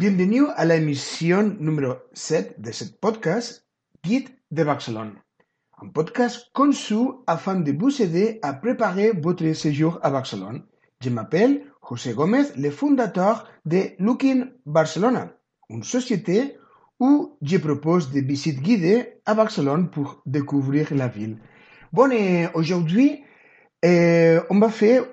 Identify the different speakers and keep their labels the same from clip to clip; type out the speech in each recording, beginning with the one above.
Speaker 1: Bienvenido a la emisión número 7 de ce podcast Guide de Barcelone. Un podcast conçu afin de vous aider à préparer votre séjour à Barcelone. Je m'appelle José Gómez, le fondateur de Looking Barcelona, une société où je propose des visites guidées à Barcelone pour découvrir la ville. Bon, et aujourd'hui, euh, on va faire,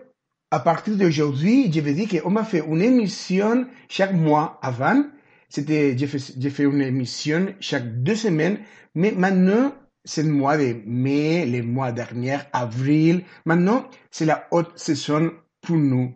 Speaker 1: à partir d'aujourd'hui, je vais dire qu'on va faire une émission chaque mois avant. C'était, j'ai fait, j'ai fait une émission chaque deux semaines, mais maintenant, c'est le mois de mai, le mois dernier, avril. Maintenant, c'est la haute saison pour nous.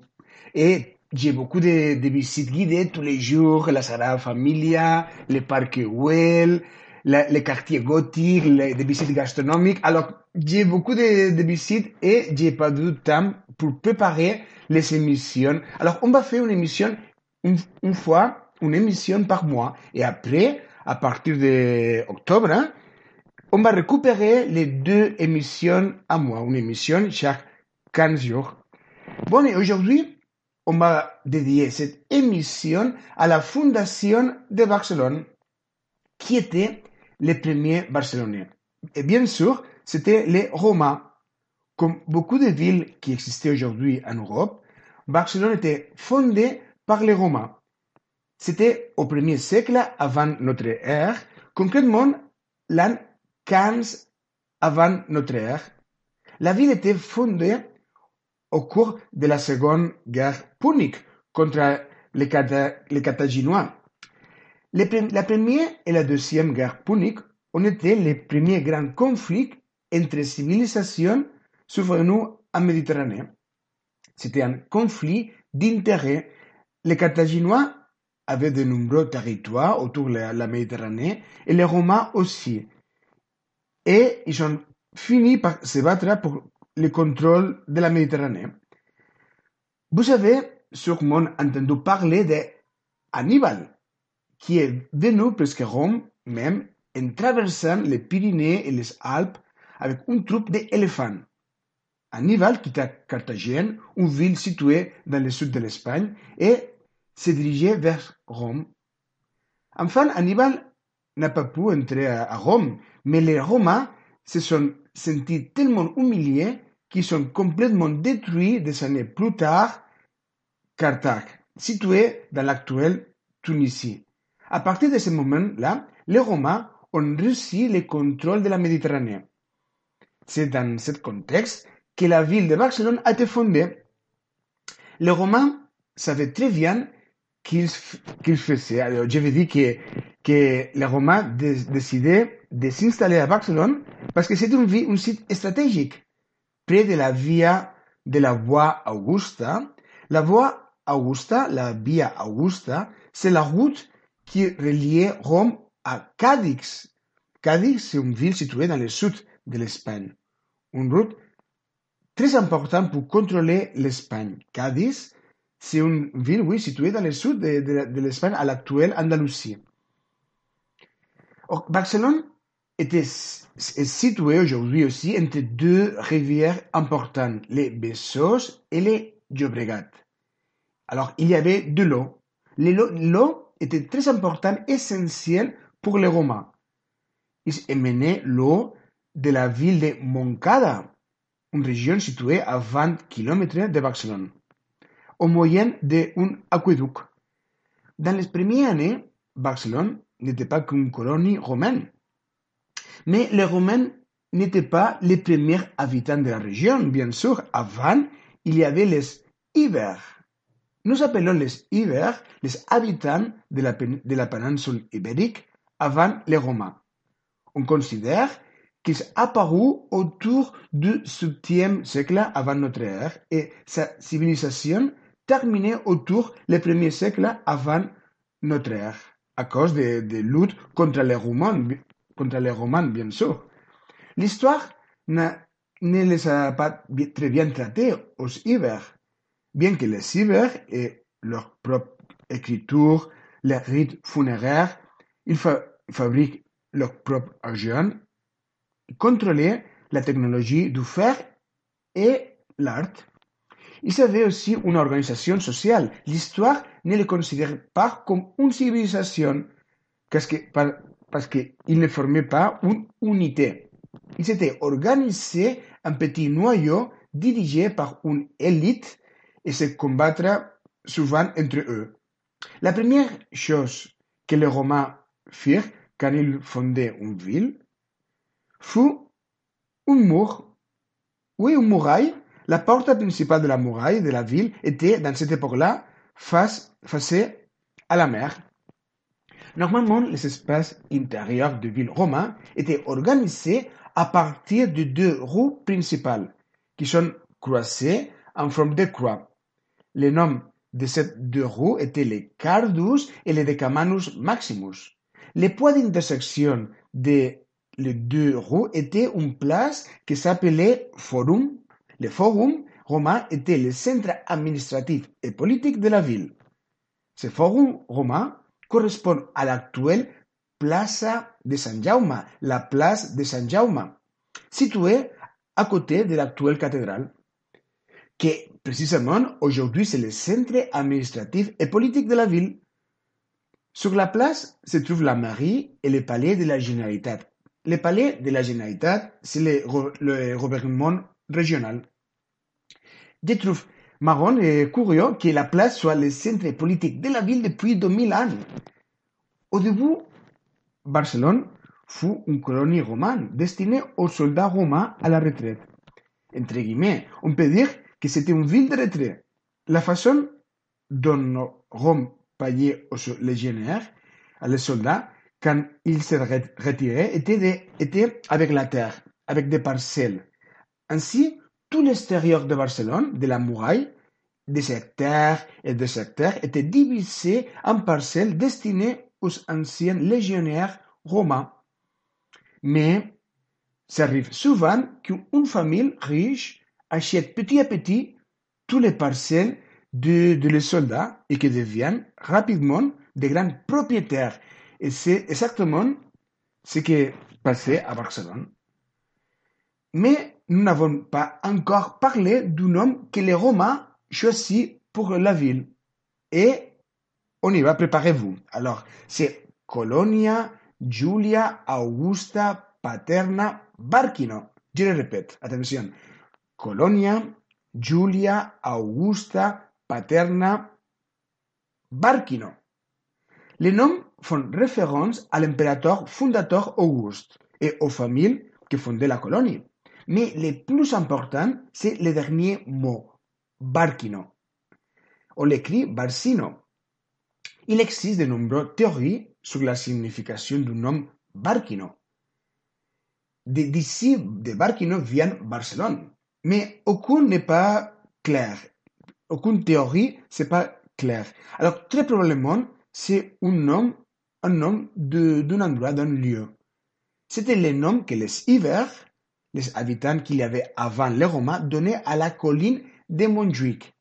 Speaker 1: Et j'ai beaucoup de, de, visites guidées tous les jours, la Sagrada Familia, le parc Güell, le quartier gothique, les, des visites gastronomiques. Alors, j'ai beaucoup de, de, visites et j'ai pas de temps pour préparer les émissions. Alors, on va faire une émission une, une fois, une émission par mois. Et après, à partir d'octobre, hein, on va récupérer les deux émissions à mois, une émission chaque 15 jours. Bon, et aujourd'hui, on va dédier cette émission à la fondation de Barcelone, qui était les premiers Barcelonais. Et bien sûr, c'était les Romains. Comme beaucoup de villes qui existaient aujourd'hui en Europe, Barcelone était fondée par les Romains. C'était au premier siècle avant notre ère, concrètement l'an 15 avant notre ère. La ville était fondée au cours de la Seconde Guerre punique contre les Carthaginois. La Première et la Deuxième Guerre punique ont été les premiers grands conflits entre civilisations survenus en Méditerranée. C'était un conflit d'intérêts. Les Carthaginois avaient de nombreux territoires autour de la Méditerranée et les Romains aussi. Et ils ont fini par se battre pour le contrôle de la Méditerranée. Vous avez sûrement entendu parler de Hannibal, qui est venu presque Rome même en traversant les Pyrénées et les Alpes avec une troupe d'éléphants. Hannibal quitta Carthagène, une ville située dans le sud de l'Espagne, et se dirigeait vers Rome. Enfin, Hannibal n'a pas pu entrer à Rome, mais les Romains se sont sentis tellement humiliés qu'ils sont complètement détruits des années plus tard Carthage, située dans l'actuelle Tunisie. À partir de ce moment-là, les Romains ont réussi le contrôle de la Méditerranée. C'est dans ce contexte que la ville de Barcelone a été fondée. Les Romains savaient très bien qu'ils qu faisaient. Alors, je veux dire que, que les Romains décidaient de s'installer à Barcelone parce que c'est un, un, site stratégique, près de la via de la Voie Augusta. La Voie Augusta, la Via Augusta, c'est la route qui reliait Rome à Cadix. Cadix, c'est une ville située dans le sud de l'Espagne. Une route très importante pour contrôler l'Espagne. Cadix, c'est une ville, oui, située dans le sud de, de, l'Espagne, à l'actuelle Andalousie. Barcelone était, est située aujourd'hui aussi entre deux rivières importantes, les Bessos et les Llobregat. Alors, il y avait de l'eau. L'eau était très importante, essentielle pour les Romains. Ils émenaient l'eau de la ville de Moncada, une région située à 20 km de Barcelone, au moyen d'un aqueduc. Dans les premières années, Barcelone n'était pas qu'une colonie romaine. Mais les Romains n'étaient pas les premiers habitants de la région, bien sûr. Avant, il y avait les Ibères. Nous appelons les Ibères les habitants de la, de la péninsule ibérique avant les Romains. On considère qu'il est apparu autour du 7e siècle avant notre ère et sa civilisation terminée autour du 1er siècle avant notre ère, à cause des de luttes contre les Romains, bien sûr. L'histoire ne les a pas très bien traités aux hivers, bien que les hivers aient leur propre écriture, les rites funéraires, ils fabriquent leur propre argent, contrôler la technologie du fer et l'art. Ils avaient aussi une organisation sociale. L'histoire ne les considère pas comme une civilisation parce qu'ils ne formaient pas une unité. Ils étaient organisés en petits noyaux dirigés par une élite et se combattre souvent entre eux. La première chose que les Romains firent quand ils fondaient une ville fut un mur. Oui, une muraille. La porte principale de la muraille de la ville était, dans cette époque-là, face, à la mer. Normalement, les espaces intérieurs de ville romains étaient organisés à partir de deux rues principales, qui sont croisées en forme de croix. Les noms de ces deux rues étaient les Cardus et les Decamanus Maximus. Les points d'intersection de les deux rues étaient une place qui s'appelait Forum. Le Forum romain était le centre administratif et politique de la ville. Ce forum romain correspond à l'actuelle Plaza de San Jaume, la place de San Jaume, située à côté de l'actuelle cathédrale, qui précisément aujourd'hui c'est le centre administratif et politique de la ville. Sur la place se trouve la mairie et le palais de la Généralité. Le palais de la Généralité, c'est le, gouvernement régional. Je trouve marrant et curieux que la place soit le centre politique de la ville depuis 2000 ans. Au début, Barcelone fut une colonie romane destinée aux soldats romains à la retraite. Entre guillemets, on peut dire que c'était une ville de retraite. La façon dont Rome payait aux légionnaires, les soldats, quand ils se retiraient, était, était avec la terre, avec des parcelles. Ainsi, tout l'extérieur de Barcelone, de la muraille, des hectares et des secteurs était divisé en parcelles destinées aux anciens légionnaires romains. Mais ça arrive souvent qu'une famille riche achète petit à petit toutes les parcelles de, les soldats et que deviennent rapidement des grands propriétaires. Et c'est exactement ce qui est passé à Barcelone. Mais nous n'avons pas encore parlé du nom que les Romains choisissent pour la ville. Et on y va, préparez-vous. Alors, c'est Colonia Julia Augusta Paterna Barquino. Je le répète, attention. Colonia Julia Augusta Paterna Barquino. Les noms font référence à l'impérateur fondateur Auguste et aux familles qui fondaient la colonie. Mais le plus important, c'est le dernier mot, Barquino. On l'écrit Barcino. Il existe de nombreuses théories sur la signification du nom Barquino. D'ici, de Barquino vient Barcelone. Mais aucune n'est pas clair. Aucune théorie, c'est pas clair. Alors, très probablement, c'est un nom, un nom d'un endroit, d'un lieu. C'était le nom que les hivers les habitants qu'il y avait avant les Romains donnaient à la colline de Montjuic.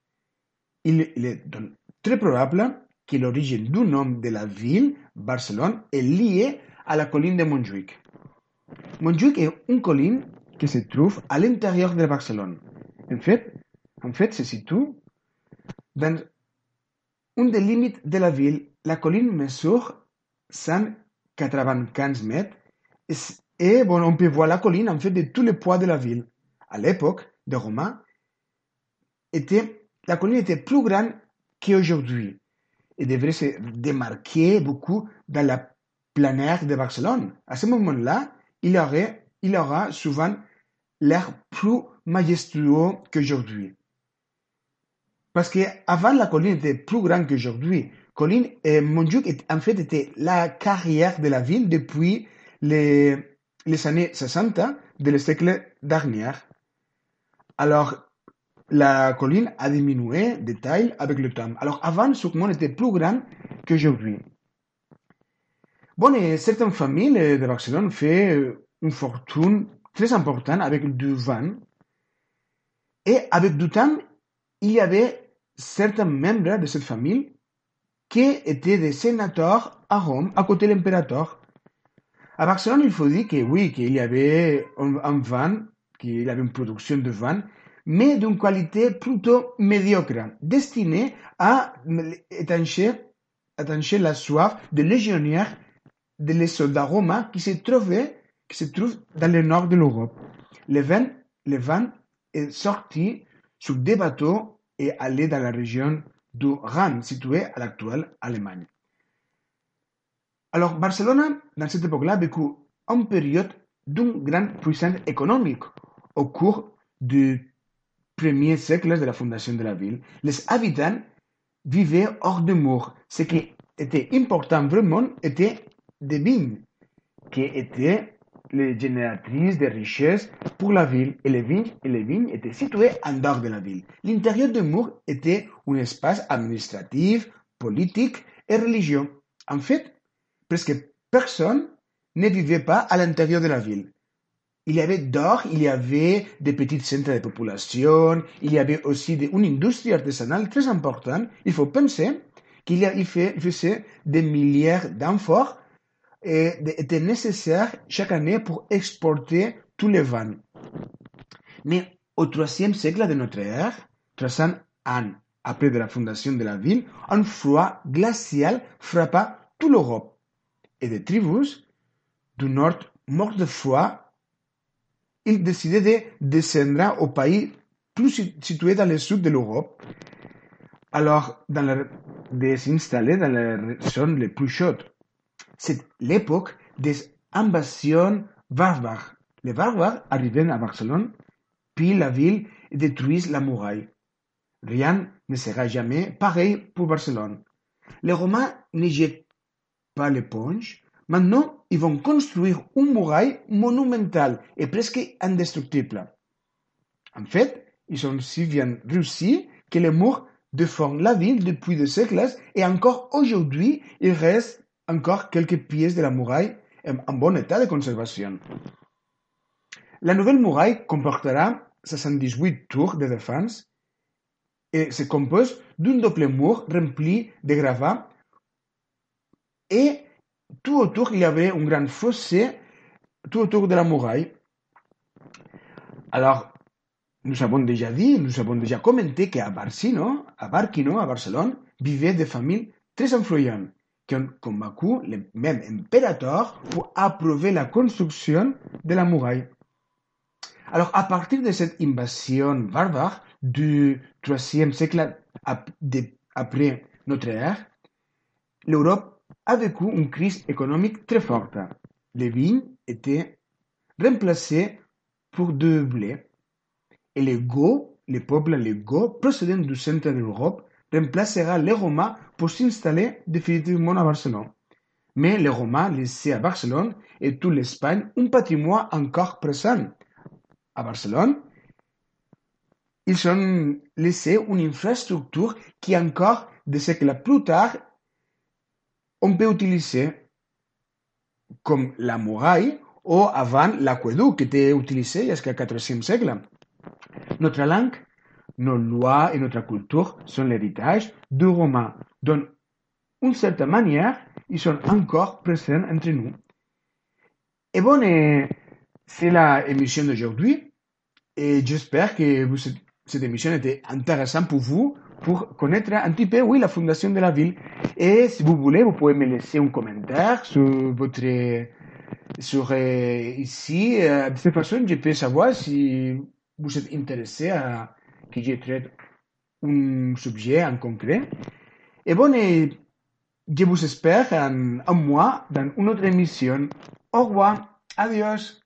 Speaker 1: Il, est très probable que l'origine du nom de la ville, Barcelone, est liée à la colline de Montjuic. Montjuic est une colline qui se trouve à l'intérieur de Barcelone. En fait, en fait, se situe dans une des limites de la ville. La colline mesure 195 mètres et bon, on peut voir la colline en fait de tous les poids de la ville. À l'époque des Romains, était, la colline était plus grande qu'aujourd'hui et devrait se démarquer beaucoup dans la planaire de Barcelone. À ce moment-là, il, il aura souvent l'air plus majestueux qu'aujourd'hui. Parce que avant la colline était plus grande qu'aujourd'hui. Colline et Montjuic en fait était la carrière de la ville depuis les années 60 du siècle dernier. Alors, la colline a diminué de taille avec le temps. Alors, avant, ce monde était plus grand qu'aujourd'hui. Bon, et certaines familles de Barcelone font une fortune très importante avec du vin. Et avec du temps, il y avait certains membres de cette famille qui étaient des sénateurs à Rome, à côté de l'impérateur. À Barcelone, il faut dire que oui, qu'il y avait un, vin, qu'il y avait une production de vin, mais d'une qualité plutôt médiocre, destinée à étancher, la soif des légionnaires, des soldats romains qui se trouvaient, qui se trouvent dans le nord de l'Europe. Le vin, le est sorti sur des bateaux et allé dans la région du Rhin, située à l'actuelle Allemagne. Alors, Barcelone, dans cette époque-là, a vécu une période d'une grande puissance économique au cours du premier siècle de la fondation de la ville. Les habitants vivaient hors de murs. Ce qui était important vraiment était des vignes, qui étaient les génératrices de richesses pour la ville. Et les vignes, et les vignes étaient situées en dehors de la ville. L'intérieur des murs était un espace administratif, politique et religieux. En fait, presque personne ne vivait pas à l'intérieur de la ville. Il y avait d'or, il y avait des petits centres de population, il y avait aussi une industrie artisanale très importante. Il faut penser qu'il y il faisait des milliers d'enfants et était nécessaire chaque année pour exporter tous les vins. Mais au troisième siècle de notre ère, 300 ans après la fondation de la ville, un froid glacial frappa toute l'Europe et des tribus du nord morts de froid, ils décidaient de descendre au pays plus situé dans le sud de l'Europe, alors dans de s'installer dans les zones les plus chaudes. C'est l'époque des invasions barbares. Les barbares arrivent à Barcelone, pillent la ville et la muraille. Rien ne sera jamais pareil pour Barcelone. Les Romains ne jettent pas l'éponge. Maintenant, ils vont construire une muraille monumentale et presque indestructible. En fait, ils ont si bien réussi que les murs défendent la ville depuis des siècles et encore aujourd'hui, il reste encore quelques pièces de la muraille en bon état de conservation. La nouvelle muraille comportera 78 tours de défense et se compose d'un double mur rempli de gravats et tout autour il y avait un grand fossé tout autour de la muraille. Alors, nous avons déjà dit, nous avons déjà commenté qu'à Barcino, à Barquino, à Barcelone, vivaient des familles très influentes ont combattu le même impérateur pour approuver la construction de la muraille. Alors, à partir de cette invasion barbare du IIIe siècle après notre ère, l'Europe a vécu une crise économique très forte. Les vignes étaient remplacées pour de blé et les Goths, les peuples les procédant du centre de l'Europe, remplacera les Romains pour s'installer définitivement à Barcelone. Mais les Romains laissaient à Barcelone et toute l'Espagne un patrimoine encore présent. À Barcelone, ils ont laissé une infrastructure qui encore des siècles plus tard on peut utiliser comme la muraille ou avant l'aqueduc qui était utilisé jusqu'au XIVe siècle. Notre langue, nos lois et notre culture sont l'héritage du romain, dont, d'une certaine manière, ils sont encore présents entre nous. Et bon, c'est la émission d'aujourd'hui. Et j'espère que cette émission était intéressante pour vous, pour connaître un petit peu, oui, la fondation de la ville. Et si vous voulez, vous pouvez me laisser un commentaire sur votre, sur euh, ici. Euh, de cette façon, je peux savoir si vous êtes intéressé à que je traite un sujet en concret. Et bon, et je vous espère en un mois dans une autre émission. Au revoir. Adiós.